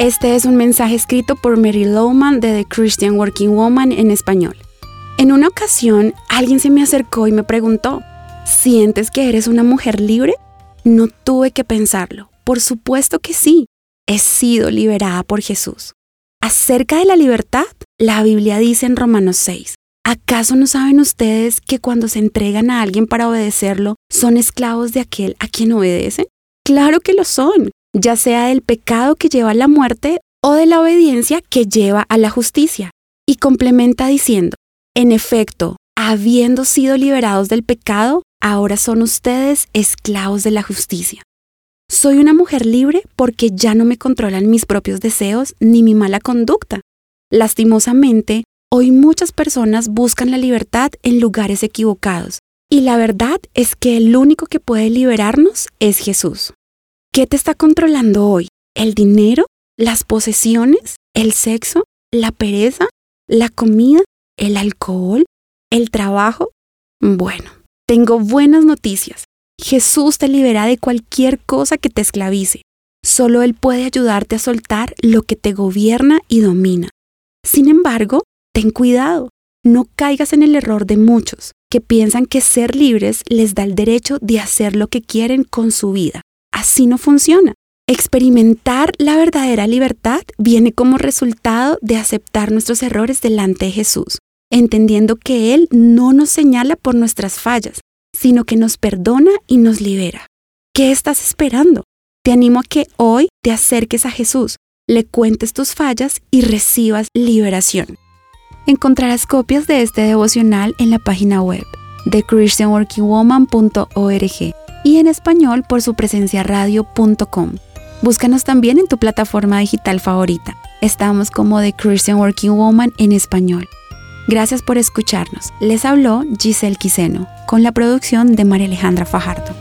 Este es un mensaje escrito por Mary Lowman de The Christian Working Woman en español. En una ocasión, alguien se me acercó y me preguntó, ¿sientes que eres una mujer libre? No tuve que pensarlo. Por supuesto que sí. He sido liberada por Jesús. Acerca de la libertad, la Biblia dice en Romanos 6, ¿acaso no saben ustedes que cuando se entregan a alguien para obedecerlo, son esclavos de aquel a quien obedecen? Claro que lo son ya sea del pecado que lleva a la muerte o de la obediencia que lleva a la justicia. Y complementa diciendo, en efecto, habiendo sido liberados del pecado, ahora son ustedes esclavos de la justicia. Soy una mujer libre porque ya no me controlan mis propios deseos ni mi mala conducta. Lastimosamente, hoy muchas personas buscan la libertad en lugares equivocados, y la verdad es que el único que puede liberarnos es Jesús. ¿Qué te está controlando hoy? ¿El dinero? ¿Las posesiones? ¿El sexo? ¿La pereza? ¿La comida? ¿El alcohol? ¿El trabajo? Bueno, tengo buenas noticias. Jesús te libera de cualquier cosa que te esclavice. Solo Él puede ayudarte a soltar lo que te gobierna y domina. Sin embargo, ten cuidado. No caigas en el error de muchos que piensan que ser libres les da el derecho de hacer lo que quieren con su vida. Así no funciona. Experimentar la verdadera libertad viene como resultado de aceptar nuestros errores delante de Jesús, entendiendo que Él no nos señala por nuestras fallas, sino que nos perdona y nos libera. ¿Qué estás esperando? Te animo a que hoy te acerques a Jesús, le cuentes tus fallas y recibas liberación. Encontrarás copias de este devocional en la página web de christianworkingwoman.org y en español por su presencia radio.com. Búscanos también en tu plataforma digital favorita. Estamos como The Christian Working Woman en español. Gracias por escucharnos. Les habló Giselle Quiseno con la producción de María Alejandra Fajardo.